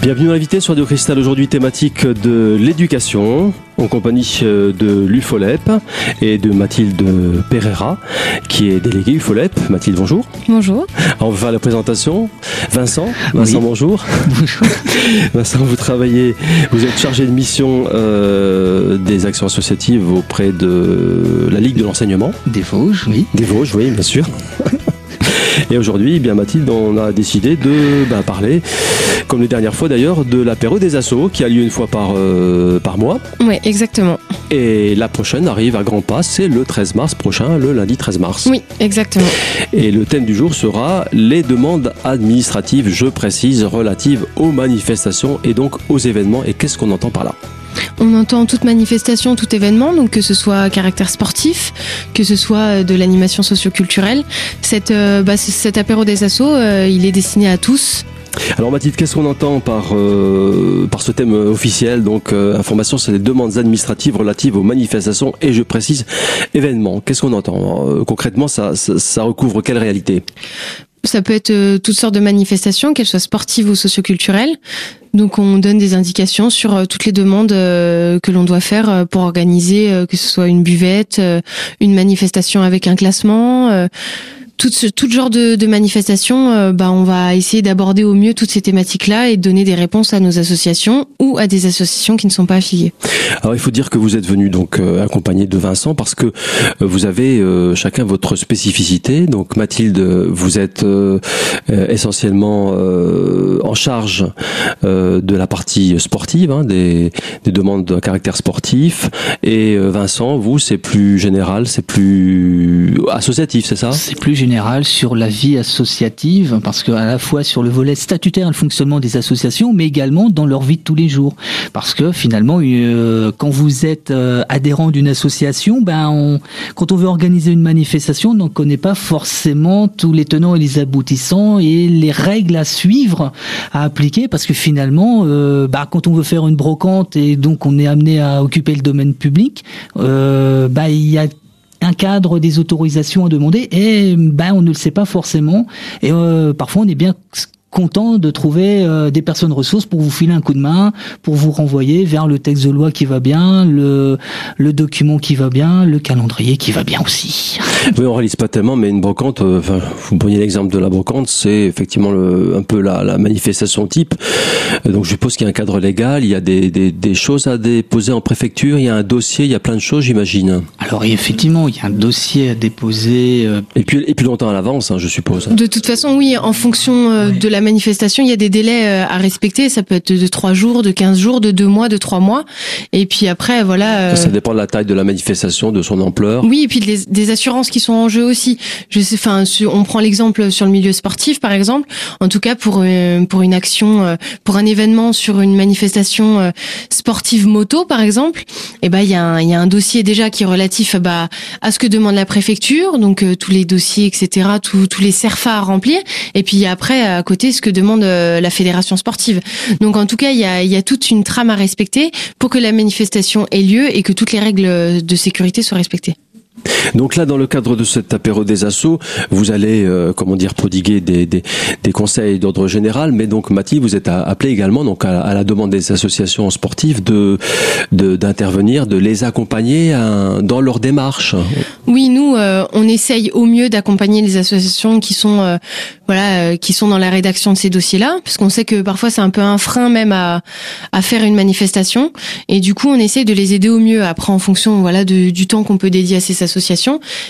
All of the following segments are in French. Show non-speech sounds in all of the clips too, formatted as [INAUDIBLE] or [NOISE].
Bienvenue invité sur Radio Cristal aujourd'hui thématique de l'éducation en compagnie euh, de l'UFOLEP et de Mathilde Pereira qui est déléguée UFOLEP. Mathilde, bonjour. Bonjour. on va faire la présentation. Vincent, Vincent, bonjour. Bonjour. [LAUGHS] Vincent, vous travaillez, vous êtes chargé de mission euh, des actions associatives auprès de la Ligue de l'enseignement. Des Vosges, oui. Des Vosges, oui, bien sûr. [LAUGHS] Et aujourd'hui, eh bien Mathilde, on a décidé de ben, parler, comme les dernières fois d'ailleurs, de l'apéro des assos qui a lieu une fois par, euh, par mois. Oui, exactement. Et la prochaine arrive à grands pas, c'est le 13 mars prochain, le lundi 13 mars. Oui, exactement. Et le thème du jour sera les demandes administratives, je précise, relatives aux manifestations et donc aux événements. Et qu'est-ce qu'on entend par là? On entend toute manifestation, tout événement, donc que ce soit à caractère sportif, que ce soit euh, de l'animation socioculturelle. Cette, euh, bah, cet apéro des assos, euh, il est destiné à tous. Alors Mathilde, qu'est-ce qu'on entend par, par ce thème officiel? Donc information, c'est les demandes administratives relatives aux manifestations et je précise événements. Qu'est-ce qu'on entend? Concrètement, ça recouvre quelle réalité? Ça peut être euh, toutes sortes de manifestations, qu'elles soient sportives ou socioculturelles. Donc on donne des indications sur euh, toutes les demandes euh, que l'on doit faire pour organiser, que ce soit une buvette, une manifestation avec un classement tout, ce, tout genre de, de manifestations, euh, bah, on va essayer d'aborder au mieux toutes ces thématiques-là et de donner des réponses à nos associations ou à des associations qui ne sont pas affiliées. Alors il faut dire que vous êtes venu donc euh, accompagné de Vincent parce que euh, vous avez chacun votre spécificité. Donc Mathilde, vous êtes essentiellement en charge de la partie sportive, hein, des, des, demandes de caractère sportif, et Vincent, vous c'est plus général, c'est plus associatif, c'est ça? C'est plus général sur la vie associative, parce que à la fois sur le volet statutaire, le fonctionnement des associations, mais également dans leur vie de tous les jours. Parce que finalement, euh, quand vous êtes euh, adhérent d'une association, ben on, quand on veut organiser une manifestation, on n'en connaît pas forcément tous les tenants et les aboutissants et les règles à suivre, à appliquer, parce que finalement, euh, bah, quand on veut faire une brocante et donc on est amené à occuper le domaine public, euh, bah, il y a un cadre des autorisations à demander et ben on ne le sait pas forcément. Et euh, parfois on est bien content de trouver euh, des personnes ressources pour vous filer un coup de main, pour vous renvoyer vers le texte de loi qui va bien, le, le document qui va bien, le calendrier qui va bien aussi. Oui, on réalise pas tellement, mais une brocante, euh, enfin, vous preniez l'exemple de la brocante, c'est effectivement le, un peu la, la, manifestation type. Euh, donc je suppose qu'il y a un cadre légal, il y a des, des, des, choses à déposer en préfecture, il y a un dossier, il y a plein de choses, j'imagine. Alors effectivement, il y a un dossier à déposer. Et puis, et puis longtemps à l'avance, hein, je suppose. De toute façon, oui, en fonction de la manifestation, il y a des délais euh, à respecter. Ça peut être de 3 jours, de 15 jours, de 2 mois, de 3 mois. Et puis après, voilà. Euh, ça dépend de la taille de la manifestation, de son ampleur. Oui, et puis des, des assurances qui sont en jeu aussi. Je sais, enfin, on prend l'exemple sur le milieu sportif, par exemple. En tout cas, pour euh, pour une action, pour un événement sur une manifestation sportive moto, par exemple, eh ben il y a un, il y a un dossier déjà qui est relatif bah, à ce que demande la préfecture, donc tous les dossiers, etc., tous les CERFA à remplir. Et puis après, à côté ce que demande euh, la fédération sportive. Donc en tout cas, il y a toute une trame à respecter pour que la manifestation ait lieu et que toutes les règles de sécurité soient respectées. Donc là, dans le cadre de cet apéro des assauts, vous allez, euh, comment dire, prodiguer des, des, des conseils d'ordre général, mais donc Mathilde, vous êtes appelé également, donc à, la demande des associations sportives, de d'intervenir, de, les accompagner dans leur démarche. Oui, nous, euh, on essaye au mieux d'accompagner les associations qui sont, euh, voilà, qui sont dans la rédaction de ces dossiers-là, parce qu'on sait que parfois c'est un peu un frein même à, à faire une manifestation, et du coup, on essaye de les aider au mieux. Après, en fonction, voilà, du temps qu'on peut dédier à ces associations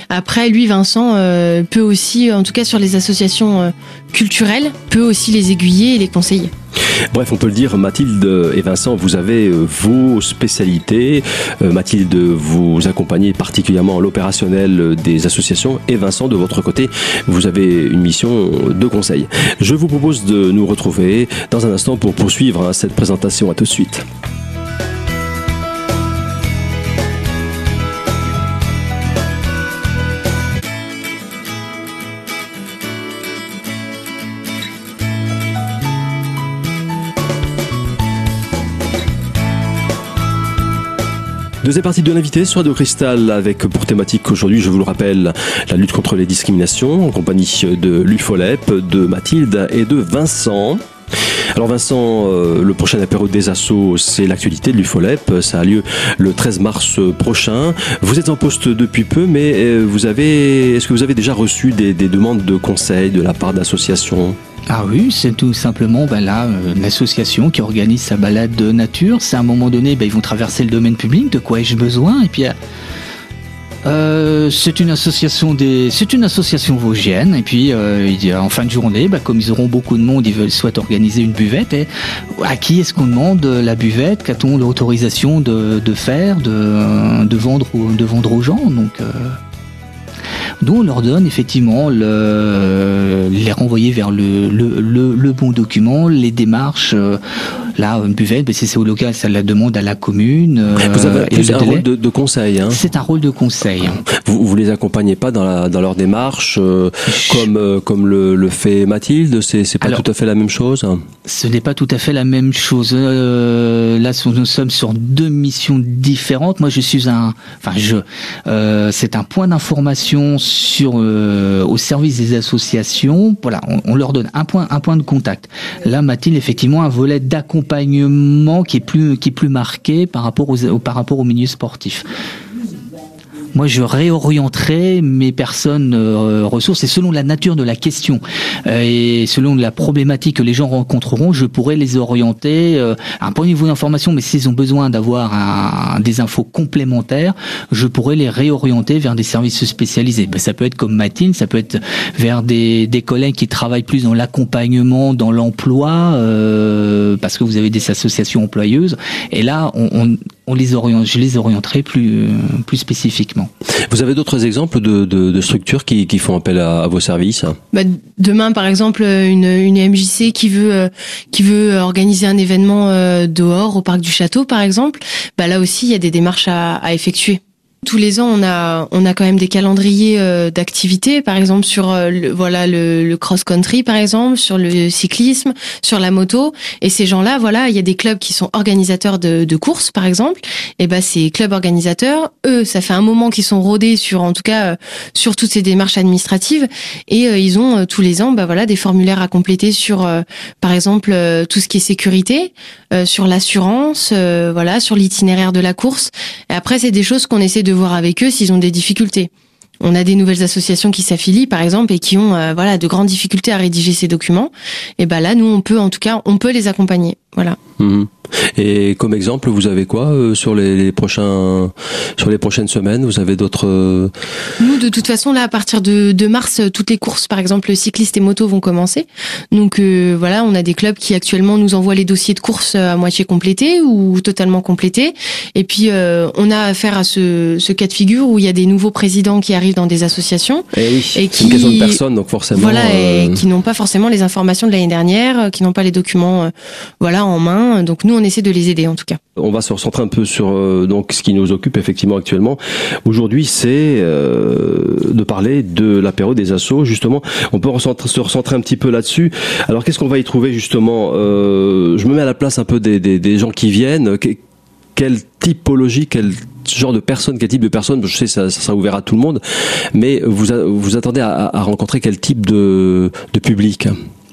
Après, lui, Vincent, euh, peut aussi, en tout cas sur les associations euh, culturelles, peut aussi les aiguiller et les conseiller. Bref, on peut le dire, Mathilde et Vincent, vous avez euh, vos spécialités. Mathilde, vous accompagnez particulièrement l'opérationnel des associations et Vincent, de votre côté, vous avez une mission de conseil. Je vous propose de nous retrouver dans un instant pour poursuivre hein, cette présentation. À tout de suite. Deuxième partie de l'invité sur Radio Cristal avec pour thématique aujourd'hui, je vous le rappelle, la lutte contre les discriminations en compagnie de l'UFOLEP, de Mathilde et de Vincent. Alors Vincent, euh, le prochain apéro des assauts, c'est l'actualité de l'UFOLEP. Ça a lieu le 13 mars prochain. Vous êtes en poste depuis peu, mais euh, vous avez, est-ce que vous avez déjà reçu des, des demandes de conseils de la part d'associations? Ah oui, c'est tout simplement ben là euh, l'association qui organise sa balade de nature. C'est à un moment donné, ben, ils vont traverser le domaine public. De quoi ai-je besoin? Et puis euh, c'est une association des, c'est une association vosgienne. Et puis euh, en fin de journée, ben, comme ils auront beaucoup de monde, ils veulent souhaitent organiser une buvette. Et à qui est-ce qu'on demande la buvette? Qu'a-t-on l'autorisation de, faire, de, de vendre, de vendre aux gens? Donc d'où on leur donne effectivement le, les renvoyer vers le, le, le, bon document, les démarches. Euh, là, une buvette, ben, c'est au local, ça la demande à la commune. Euh, vous avez plus un rôle de, de conseil. Hein. C'est un rôle de conseil. Vous, vous les accompagnez pas dans, la, dans leur démarche euh, comme, comme le, le, fait Mathilde C'est pas tout à fait la même chose? Ce n'est pas tout à fait la même chose. là, nous sommes sur deux missions différentes. Moi, je suis un... Enfin, je... c'est un point d'information sur euh, au service des associations, voilà, on, leur donne un point un point de contact. Là, Mathilde, effectivement, un volet d'accompagnement qui est plus qui est plus marqué par rapport aux par rapport au milieu sportif moi je réorienterai mes personnes euh, ressources et selon la nature de la question euh, et selon la problématique que les gens rencontreront, je pourrais les orienter euh, à un point de niveau d'information, mais s'ils ont besoin d'avoir des infos complémentaires, je pourrais les réorienter vers des services spécialisés. Ben, ça peut être comme Mathilde, ça peut être vers des, des collègues qui travaillent plus dans l'accompagnement, dans l'emploi, parce que vous avez des associations employeuses. Et là, on, on, on les oriente, je les orienterai plus, plus spécifiquement. Vous avez d'autres exemples de, de, de structures qui, qui, font appel à, à vos services? Bah, Demain, par exemple, une, une MJC qui veut euh, qui veut organiser un événement euh, dehors au parc du château, par exemple. Bah là aussi, il y a des démarches à, à effectuer. Tous les ans, on a on a quand même des calendriers euh, d'activités, par exemple sur euh, le, voilà le, le cross country, par exemple sur le cyclisme, sur la moto. Et ces gens-là, voilà, il y a des clubs qui sont organisateurs de, courses, par exemple. Et ben ces clubs organisateurs, eux, ça fait un moment qu'ils sont rodés sur, en tout cas, euh, sur toutes ces démarches administratives, et ils ont tous les ans, bah voilà, des formulaires à compléter sur, par exemple, tout ce qui est sécurité, sur l'assurance, voilà, sur l'itinéraire de la course. Et après, c'est des choses qu'on essaie de de voir avec eux s'ils ont des difficultés. On a des nouvelles associations qui s'affilient, par exemple, et qui ont euh, voilà de grandes difficultés à rédiger ces documents. Et ben là, nous, on peut, en tout cas, on peut les accompagner. Voilà. Mhm. Et comme exemple, vous avez quoi euh, sur les, prochains, sur les prochaines semaines? Vous avez d'autres euh, Nous, de toute façon, là, à partir de, de, mars, toutes les courses, par exemple, cyclistes et motos, vont commencer. Donc euh, voilà, on a des clubs qui actuellement nous envoient les dossiers de course à moitié complétés ou totalement complétés. Et puis on a affaire à ce, ce, cas de figure où il y a des nouveaux présidents qui arrivent dans des associations eh et, oui, et qui une question de personnes, donc forcément. Voilà, et qui n'ont pas forcément les informations de l'année dernière, qui n'ont pas les documents, voilà en main. Donc nous, on essaie de les aider en tout cas. On va se recentrer un peu sur euh, donc ce qui nous occupe effectivement actuellement. Aujourd'hui, c'est euh, de parler de l'apéro des assauts. Justement, on peut se recentrer un petit peu là-dessus. Alors, qu'est-ce qu'on va y trouver justement euh, Je me mets à la place un peu des, gens qui viennent. quelle typologie, quel genre de personnes, quel type de personnes Je sais ça, ça sera ouvert à tout le monde, mais vous vous attendez à, rencontrer quel type de public?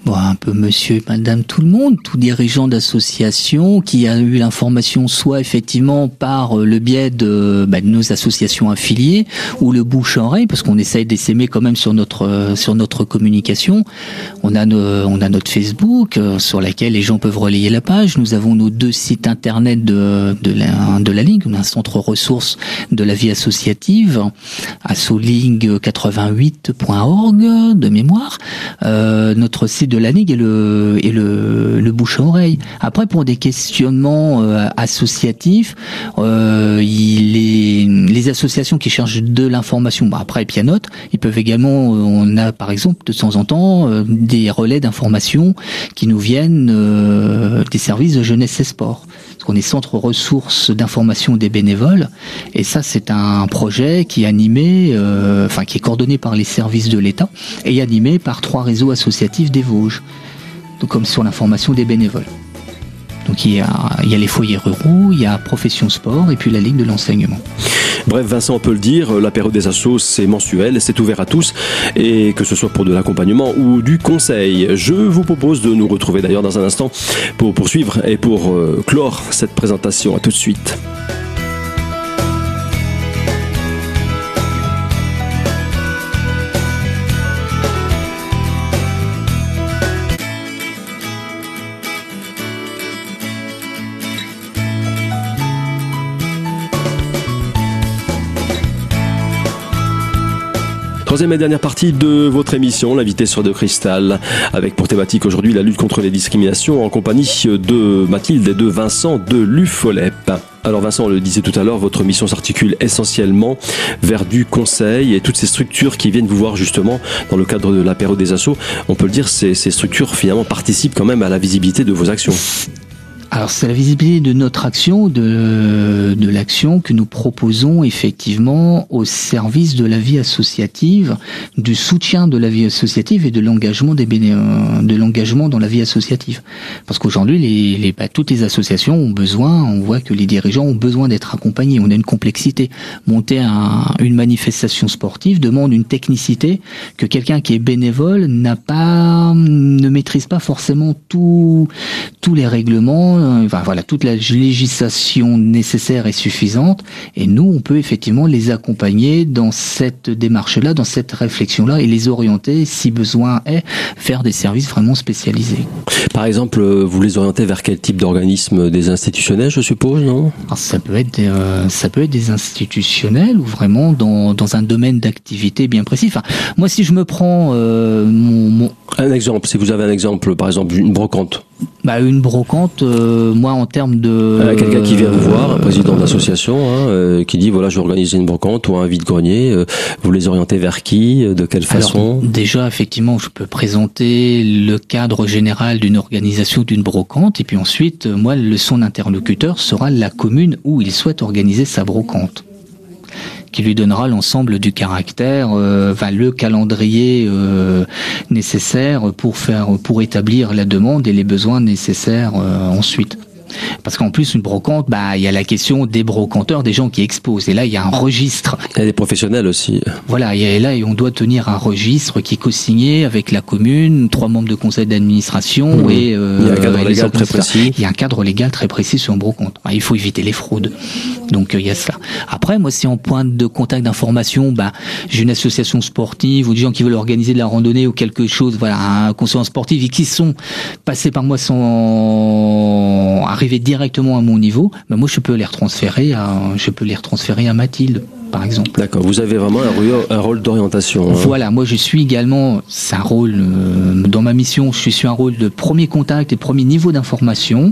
Bon, un peu monsieur et madame tout le monde, tout dirigeant d'association qui a eu l'information soit effectivement par euh, le biais de, bah, de nos associations affiliées ou le bouche-oreille, parce qu'on essaye d'essaimer quand même sur notre euh, sur notre communication. On a on a notre Facebook euh, sur laquelle les gens peuvent relayer la page. Nous avons nos deux sites internet de de la de la ligue, un centre ressources de la vie associative, assoling88.org de mémoire. Notre site de la Ligue et le, et le, le bouche à oreille. Après, pour des questionnements euh, associatifs, euh, il est, les associations qui cherchent de l'information, bah après Pianote, ils peuvent également, on a par exemple de temps en temps euh, des relais d'information qui nous viennent euh, des services de jeunesse et sport. Qu'on est centre ressources d'information des bénévoles, et ça c'est un projet qui est animé, euh, enfin qui est coordonné par les services de l'État et animé par trois réseaux associatifs des Vosges donc comme sur l'information des bénévoles. Donc il y, a, il y a les foyers ruraux, il y a Profession Sport et puis la Ligue de l'enseignement. Bref, Vincent, on peut le dire, la période des assos, c'est mensuel, c'est ouvert à tous, et que ce soit pour de l'accompagnement ou du conseil. Je vous propose de nous retrouver d'ailleurs dans un instant pour poursuivre et pour euh, clore cette présentation. À tout de suite. Troisième et dernière partie de votre émission, l'invité sur de cristal, avec pour thématique aujourd'hui la lutte contre les discriminations en compagnie de Mathilde et de Vincent de l'UFOLEP. Alors Vincent, on le disait tout à l'heure, votre mission s'articule essentiellement vers du conseil et toutes ces structures qui viennent vous voir justement dans le cadre de la période des assauts. On peut le dire, ces, ces structures finalement participent quand même à la visibilité de vos actions. Alors c'est la visibilité de notre action, de, de l'action que nous proposons effectivement au service de la vie associative, du soutien de la vie associative et de l'engagement des béné- de l'engagement dans la vie associative. Parce qu'aujourd'hui, les, les, bah, toutes les associations ont besoin, on voit que les dirigeants ont besoin d'être accompagnés. On a une complexité. Monter un, une manifestation sportive demande une technicité que quelqu'un qui est bénévole n'a pas, ne maîtrise pas forcément tout, tous les règlements enfin, voilà, toute la législation nécessaire et suffisante. Et nous, on peut effectivement les accompagner dans cette démarche-là, dans cette réflexion-là, et les orienter, si besoin est, vers des services vraiment spécialisés. Par exemple, vous les orientez vers quel type d'organisme Des institutionnels, je suppose, non? Alors, ça peut être, des, euh, ça peut être des institutionnels ou vraiment dans, dans un domaine d'activité bien précis. Enfin, moi, si je me prends euh, mon, mon... Un exemple, si vous avez un exemple, par exemple, une brocante. Bah, une brocante, euh, moi en termes de euh, quelqu'un qui vient vous voir, un président d'association, hein, euh, qui dit voilà je vais organiser une brocante ou un vide grenier. euh, vous les orientez vers qui, euh, de quelle façon? Alors, déjà effectivement, je peux présenter le cadre général d'une organisation d'une brocante, et puis ensuite, euh, moi, le son interlocuteur sera la commune où il souhaite organiser sa brocante qui lui donnera l'ensemble du caractère, euh, enfin le calendrier euh, nécessaire pour faire, pour établir la demande et les besoins nécessaires euh, ensuite. Parce qu'en plus, une brocante, bah, il y a la question des brocanteurs, des gens qui exposent. Et là, il y a un registre. Il y a des professionnels aussi. Voilà, et là, on doit tenir un registre qui est co-signé avec la commune, trois membres de conseil d'administration Mmh. et euh, Il y a un cadre légal très précis. Il y a un cadre légal très précis sur un brocante. Ah, Il faut éviter les fraudes. Donc, euh, il y a cela. Après, moi, si en point de contact d'information, bah, j'ai une association sportive ou des gens qui veulent organiser de la randonnée ou quelque chose, voilà, un conseiller sportif et qui sont passés par moi sans arriver directement à mon niveau, bah, moi, je peux les retransférer à, je peux les retransférer à Mathilde, par exemple. D'accord. Vous avez vraiment un, rôle- d'orientation. hein. Voilà, moi je suis également, c'est un rôle, euh, dans ma mission, je suis un rôle de premier contact et premier niveau d'information.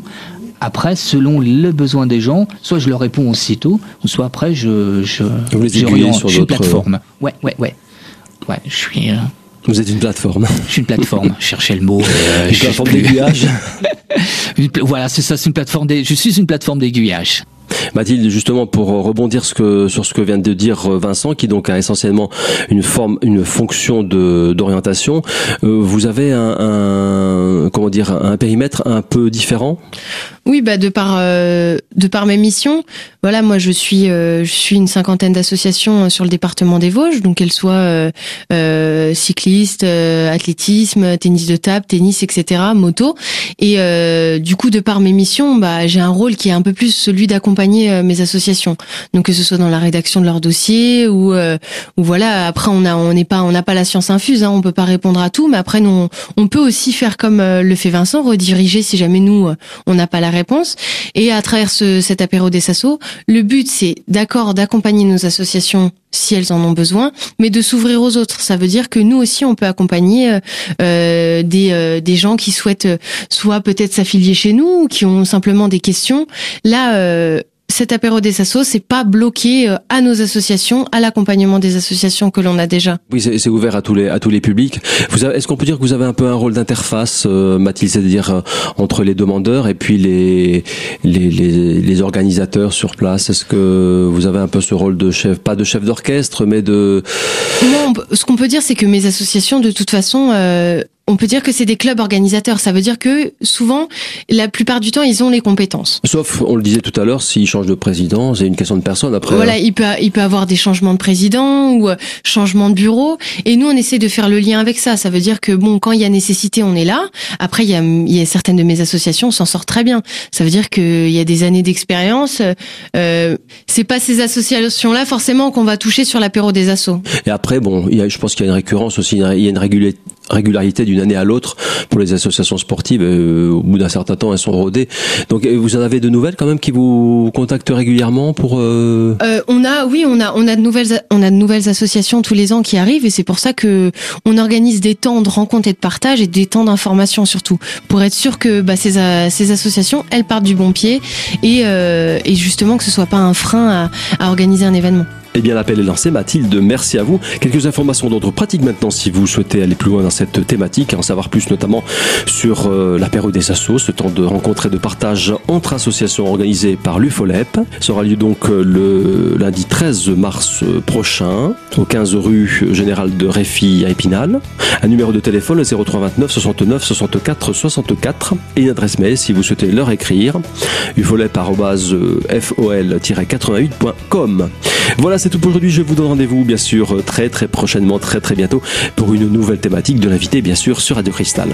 Après, selon le besoin des gens, soit je leur réponds aussitôt, ou soit après je... je Vous les aiguillez sur Je suis une plateforme. Ouais, ouais, ouais. Ouais, je suis, euh, Vous êtes une plateforme. je suis une plateforme. [LAUGHS] Je cherchais le mot. euh, Une je sais plateforme d'aiguillage. [LAUGHS] Une Voilà, c'est ça, c'est une plateforme. Des, je suis une plateforme d'aiguillage. Mathilde, justement pour euh, rebondir sur ce que vient de dire euh, Vincent, qui donc a essentiellement une forme, une fonction de d'orientation, euh, vous avez un, comment dire un périmètre un peu différent? Oui, bah de par de par mes missions, voilà, moi je suis je suis une cinquantaine d'associations sur le département des Vosges, donc qu'elles soient cyclistes, athlétisme, tennis de table, tennis, etc., moto. Et du coup, de par mes missions, bah j'ai un rôle qui est un peu plus celui d'accompagner euh, mes associations. Donc que ce soit dans la rédaction de leur dossier ou euh, ou voilà. Après, on a on n'est pas on n'a pas la science infuse, hein, on peut pas répondre à tout, mais après nous on, peut aussi faire comme euh, le fait Vincent, rediriger si jamais nous on n'a pas la réponse. Et à travers ce, cet apéro des SASO, le but c'est d'accord d'accompagner nos associations si elles en ont besoin, mais de s'ouvrir aux autres. Ça veut dire que nous aussi on peut accompagner des des gens qui souhaitent soit peut-être s'affilier chez nous ou qui ont simplement des questions. Là. Cet apéro des assos, c'est pas bloqué euh, à nos associations, à l'accompagnement des associations que l'on a déjà. Oui, c'est ouvert à tous les à tous les publics. Vous avez- est-ce qu'on peut dire que vous avez un peu un rôle d'interface, euh, Mathilde, c'est-à-dire euh, entre les demandeurs et puis les, les les les organisateurs sur place? Est-ce que vous avez un peu ce rôle de chef, pas de chef d'orchestre, mais de Moi, on peut- ce qu'on peut dire, c'est que mes associations, de toute façon, euh, on peut dire que c'est des clubs organisateurs. Ça veut dire que souvent, la plupart du temps, ils ont les compétences. Sauf, on le disait tout à l'heure, s'ils changent de président, c'est une question de personne après. Voilà, il peut, il peut avoir des changements de président ou euh, changement de bureau. Et nous, on essaie de faire le lien avec ça. Ça veut dire que bon, quand il y a nécessité, on est là. Après, il y a, il y a certaines de mes associations s'en sortent très bien. Ça veut dire qu'il y a des années d'expérience. Euh, c'est pas ces associations-là forcément qu'on va toucher sur l'apéro des assos. Et après, bon, il y a, je pense qu'il y a une récurrence aussi, il y a une régularité régularité d'une année à l'autre pour les associations sportives. Euh, au bout d'un certain temps, elles sont rodées. Donc, euh, vous en avez de nouvelles quand même qui vous contactent régulièrement pour euh... Euh, On a, oui, on a, on a de nouvelles, on a de nouvelles associations tous les ans qui arrivent et c'est pour ça que on organise des temps de rencontres et de partage et des temps d'information surtout pour être sûr que bah, ces, ces associations, elles partent du bon pied et, euh, et justement que ce soit pas un frein à, à organiser un événement. Eh bien, l'appel est lancé. Mathilde, merci à vous. Quelques informations d'ordre pratique maintenant si vous souhaitez aller plus loin dans cette thématique, en savoir plus notamment sur euh, l'apéro des assos, ce temps de rencontre et de partage entre associations organisées par l'UFOLEP. Ça aura lieu donc euh, le lundi 13 mars euh, prochain, au 15 rue Général de Réfi à Épinal. Un numéro de téléphone, le 0329 69 64 64 et une adresse mail si vous souhaitez leur écrire, ufolep-fol-88.com. Voilà, c'est tout pour aujourd'hui. Je vous donne rendez-vous, bien sûr, très très prochainement, très très bientôt, pour une nouvelle thématique de l'invité, bien sûr, sur Radio Cristal.